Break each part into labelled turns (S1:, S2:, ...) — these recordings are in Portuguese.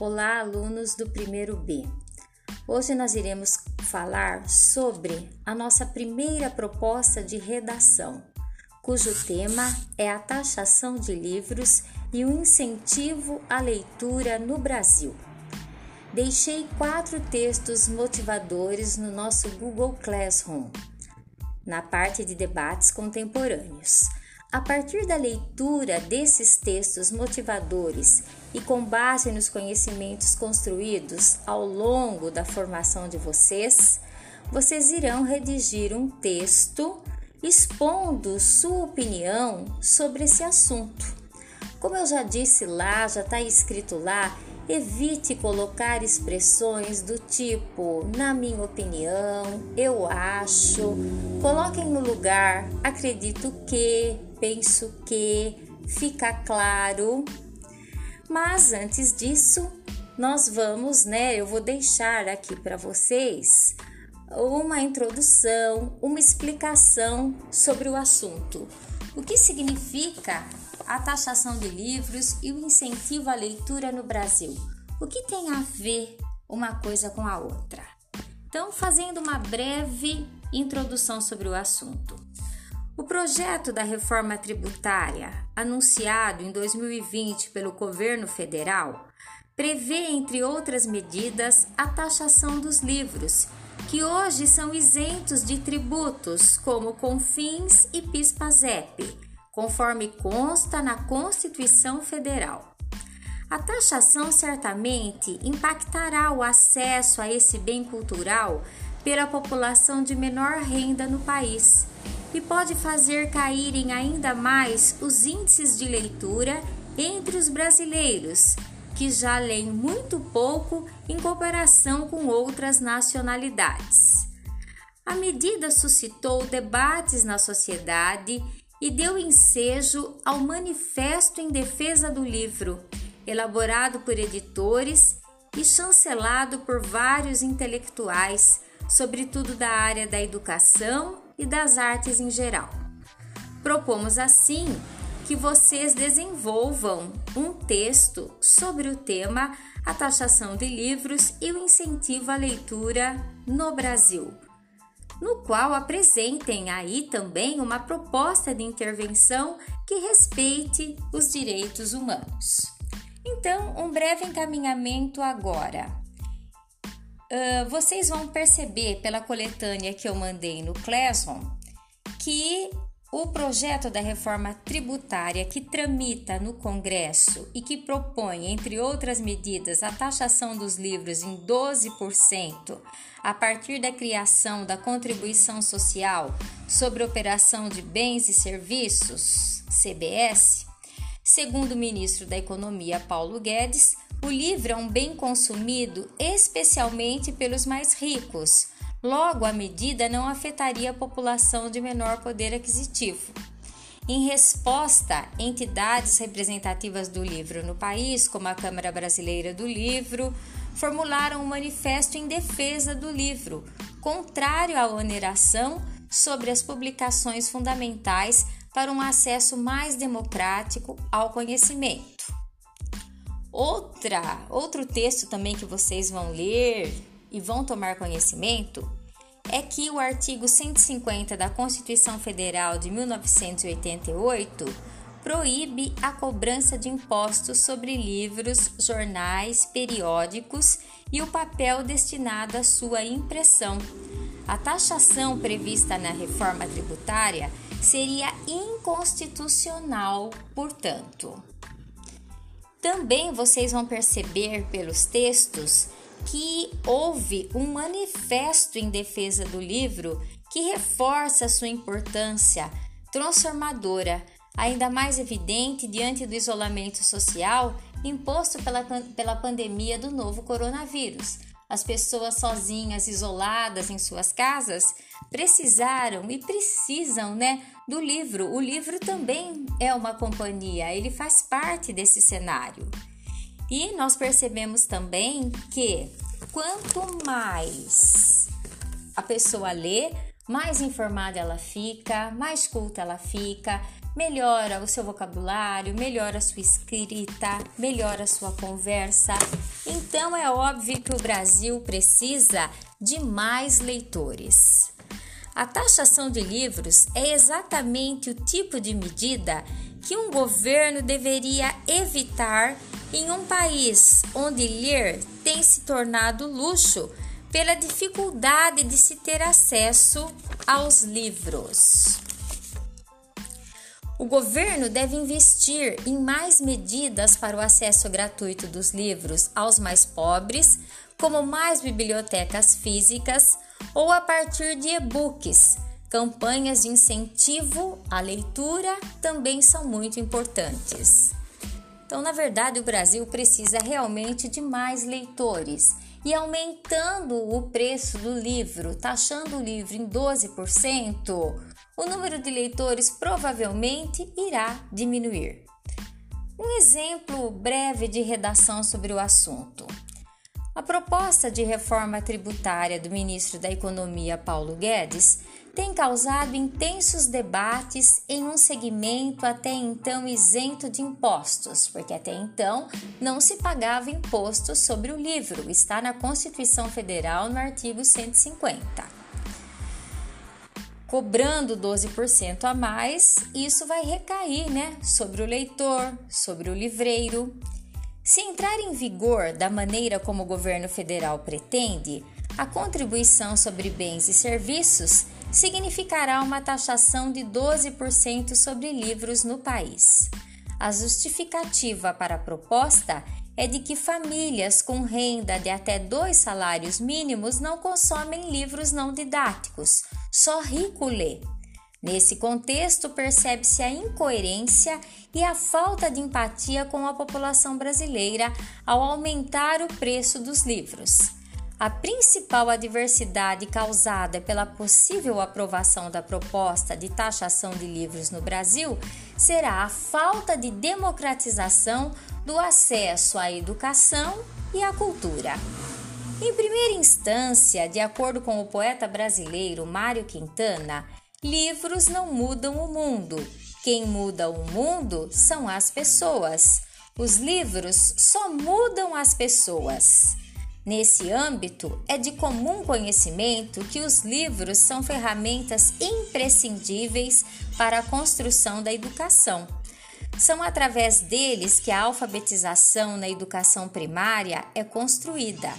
S1: Olá, alunos do primeiro B. Hoje nós iremos falar sobre a nossa primeira proposta de redação, cujo tema é a taxação de livros e o incentivo à leitura no Brasil. Deixei quatro textos motivadores no nosso Google Classroom, na parte de debates contemporâneos. A partir da leitura desses textos motivadores e com base nos conhecimentos construídos ao longo da formação de vocês, vocês irão redigir um texto expondo sua opinião sobre esse assunto. Como eu já disse lá, já está escrito lá, evite colocar expressões do tipo na minha opinião, eu acho. Coloquem no lugar acredito que, penso que, fica claro. Mas antes disso, nós vamos, né? Eu vou deixar aqui para vocês uma introdução, uma explicação sobre o assunto. O que significa a taxação de livros e o incentivo à leitura no Brasil? O que tem a ver uma coisa com a outra? Então, fazendo uma breve introdução sobre o assunto. O projeto da reforma tributária, anunciado em 2020 pelo governo federal, prevê, entre outras medidas, a taxação dos livros, que hoje são isentos de tributos como CONFINS e PIS/PASEP, conforme consta na Constituição Federal. A taxação certamente impactará o acesso a esse bem cultural pela população de menor renda no país e pode fazer caírem ainda mais os índices de leitura entre os brasileiros, que já leem muito pouco em comparação com outras nacionalidades. A medida suscitou debates na sociedade e deu ensejo ao Manifesto em Defesa do Livro, elaborado por editores e chancelado por vários intelectuais, sobretudo da área da educação e das artes em geral. Propomos assim que vocês desenvolvam um texto sobre o tema a taxação de livros e o incentivo à leitura no Brasil, no qual apresentem aí também uma proposta de intervenção que respeite os direitos humanos. Então, um breve encaminhamento agora. Uh, vocês vão perceber pela coletânea que eu mandei no Classroom que o projeto da reforma tributária que tramita no Congresso e que propõe, entre outras medidas, a taxação dos livros em 12% a partir da criação da contribuição social sobre operação de bens e serviços, CBS, segundo o ministro da Economia Paulo Guedes, o livro é um bem consumido especialmente pelos mais ricos. Logo, a medida não afetaria a população de menor poder aquisitivo. Em resposta, entidades representativas do livro no país, como a Câmara Brasileira do Livro, formularam um manifesto em defesa do livro, contrário à oneração sobre as publicações fundamentais para um acesso mais democrático ao conhecimento. Outra, outro texto também que vocês vão ler e vão tomar conhecimento é que o artigo 150 da Constituição Federal de 1988 proíbe a cobrança de impostos sobre livros, jornais, periódicos e o papel destinado à sua impressão. A taxação prevista na reforma tributária seria inconstitucional, portanto. Também vocês vão perceber pelos textos que houve um manifesto em defesa do livro que reforça sua importância transformadora, ainda mais evidente diante do isolamento social imposto pela, pela pandemia do novo coronavírus. As pessoas sozinhas, isoladas em suas casas, precisaram e precisam, né, do livro. O livro também é uma companhia, ele faz parte desse cenário. E nós percebemos também que quanto mais a pessoa lê, mais informada ela fica, mais culta ela fica, melhora o seu vocabulário, melhora a sua escrita, melhora a sua conversa. Então é óbvio que o Brasil precisa de mais leitores. A taxação de livros é exatamente o tipo de medida que um governo deveria evitar em um país onde ler tem se tornado luxo pela dificuldade de se ter acesso aos livros. O governo deve investir em mais medidas para o acesso gratuito dos livros aos mais pobres, como mais bibliotecas físicas ou a partir de e-books. Campanhas de incentivo à leitura também são muito importantes. Então, na verdade, o Brasil precisa realmente de mais leitores e aumentando o preço do livro, taxando o livro em 12%, o número de leitores provavelmente irá diminuir. Um exemplo breve de redação sobre o assunto. A proposta de reforma tributária do ministro da Economia Paulo Guedes tem causado intensos debates em um segmento até então isento de impostos, porque até então não se pagava imposto sobre o livro, está na Constituição Federal no artigo 150. Cobrando 12% a mais, isso vai recair né, sobre o leitor, sobre o livreiro. Se entrar em vigor da maneira como o governo federal pretende, a contribuição sobre bens e serviços significará uma taxação de 12% sobre livros no país. A justificativa para a proposta é de que famílias com renda de até dois salários mínimos não consomem livros não didáticos, só rico lê. Nesse contexto, percebe-se a incoerência e a falta de empatia com a população brasileira ao aumentar o preço dos livros. A principal adversidade causada pela possível aprovação da proposta de taxação de livros no Brasil será a falta de democratização do acesso à educação e à cultura. Em primeira instância, de acordo com o poeta brasileiro Mário Quintana, Livros não mudam o mundo. Quem muda o mundo são as pessoas. Os livros só mudam as pessoas. Nesse âmbito, é de comum conhecimento que os livros são ferramentas imprescindíveis para a construção da educação. São através deles que a alfabetização na educação primária é construída.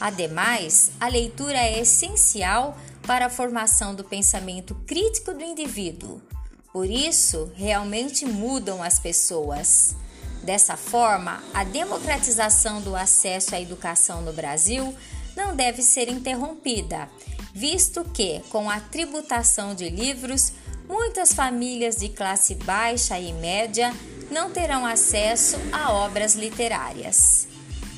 S1: Ademais, a leitura é essencial para a formação do pensamento crítico do indivíduo. Por isso, realmente mudam as pessoas. Dessa forma, a democratização do acesso à educação no Brasil não deve ser interrompida, visto que, com a tributação de livros, muitas famílias de classe baixa e média não terão acesso a obras literárias.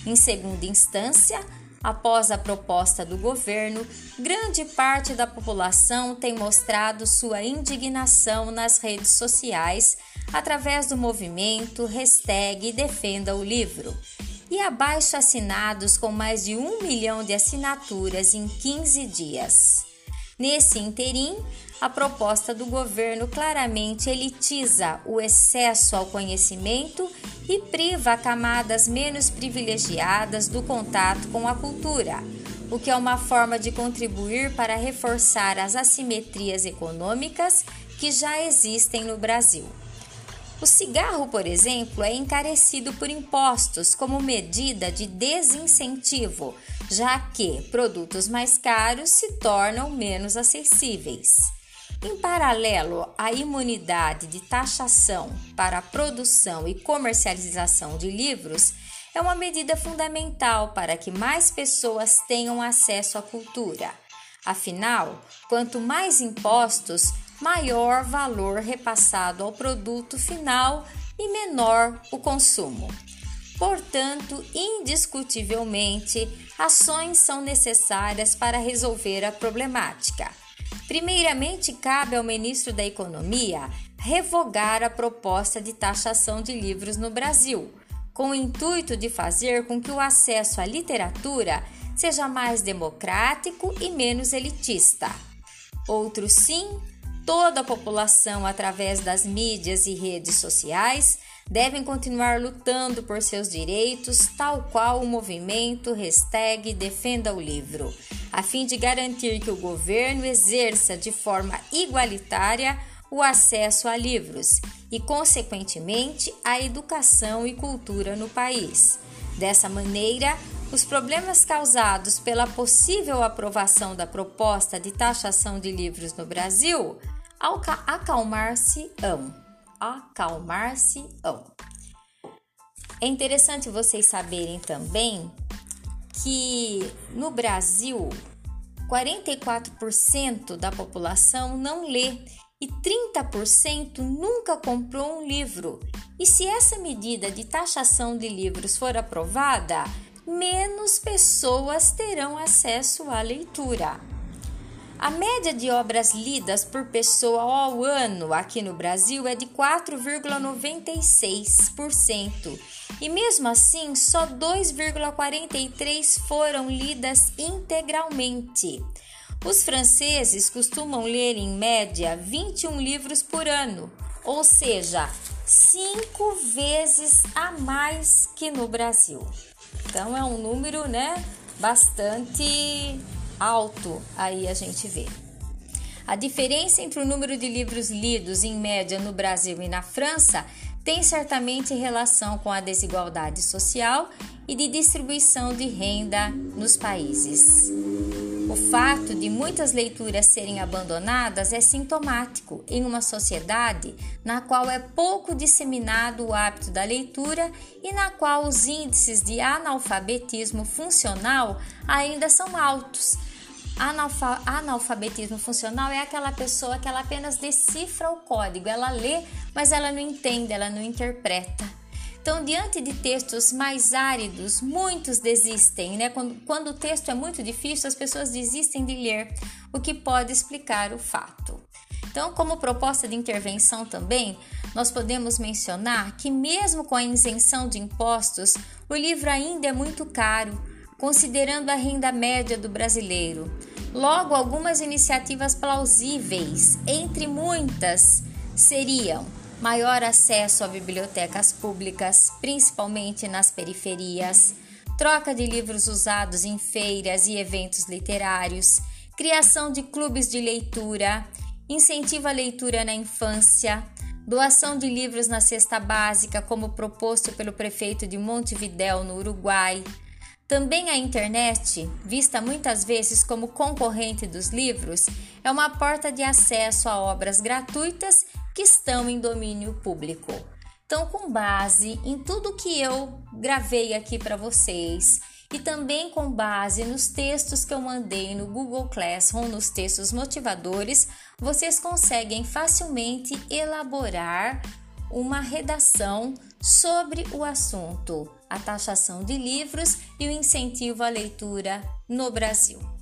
S1: Em segunda instância, Após a proposta do governo, grande parte da população tem mostrado sua indignação nas redes sociais através do movimento hashtag Defenda o Livro e abaixo assinados com mais de um milhão de assinaturas em 15 dias. Nesse interim, a proposta do governo claramente elitiza o excesso ao conhecimento e priva camadas menos privilegiadas do contato com a cultura, o que é uma forma de contribuir para reforçar as assimetrias econômicas que já existem no Brasil. O cigarro, por exemplo, é encarecido por impostos como medida de desincentivo, já que produtos mais caros se tornam menos acessíveis. Em paralelo à imunidade de taxação para a produção e comercialização de livros, é uma medida fundamental para que mais pessoas tenham acesso à cultura. Afinal, quanto mais impostos, maior valor repassado ao produto final e menor o consumo. Portanto, indiscutivelmente, ações são necessárias para resolver a problemática. Primeiramente, cabe ao ministro da Economia revogar a proposta de taxação de livros no Brasil, com o intuito de fazer com que o acesso à literatura seja mais democrático e menos elitista. Outros sim, toda a população, através das mídias e redes sociais, devem continuar lutando por seus direitos, tal qual o movimento Defenda o Livro, a fim de garantir que o governo exerça de forma igualitária o acesso a livros e, consequentemente, a educação e cultura no país. Dessa maneira, os problemas causados pela possível aprovação da proposta de taxação de livros no Brasil acalmar-se-ão. Acalmar-se-ão. É interessante vocês saberem também que no Brasil 44% da população não lê e 30% nunca comprou um livro. E se essa medida de taxação de livros for aprovada, menos pessoas terão acesso à leitura. A média de obras lidas por pessoa ao ano aqui no Brasil é de 4,96%, e mesmo assim, só 2,43 foram lidas integralmente. Os franceses costumam ler em média 21 livros por ano, ou seja, cinco vezes a mais que no Brasil. Então é um número, né, bastante alto aí a gente vê. A diferença entre o número de livros lidos em média no Brasil e na França tem certamente relação com a desigualdade social e de distribuição de renda nos países. O fato de muitas leituras serem abandonadas é sintomático em uma sociedade na qual é pouco disseminado o hábito da leitura e na qual os índices de analfabetismo funcional ainda são altos. Analfa analfabetismo funcional é aquela pessoa que ela apenas decifra o código, ela lê, mas ela não entende, ela não interpreta. Então, diante de textos mais áridos, muitos desistem, né? Quando, quando o texto é muito difícil, as pessoas desistem de ler, o que pode explicar o fato. Então, como proposta de intervenção também, nós podemos mencionar que, mesmo com a isenção de impostos, o livro ainda é muito caro, considerando a renda média do brasileiro. Logo, algumas iniciativas plausíveis, entre muitas, seriam maior acesso a bibliotecas públicas, principalmente nas periferias, troca de livros usados em feiras e eventos literários, criação de clubes de leitura, incentivo à leitura na infância, doação de livros na cesta básica, como proposto pelo prefeito de Montevidéu, no Uruguai. Também a internet, vista muitas vezes como concorrente dos livros, é uma porta de acesso a obras gratuitas que estão em domínio público. Então, com base em tudo que eu gravei aqui para vocês e também com base nos textos que eu mandei no Google Classroom, nos textos motivadores, vocês conseguem facilmente elaborar uma redação sobre o assunto, a taxação de livros e o incentivo à leitura no Brasil.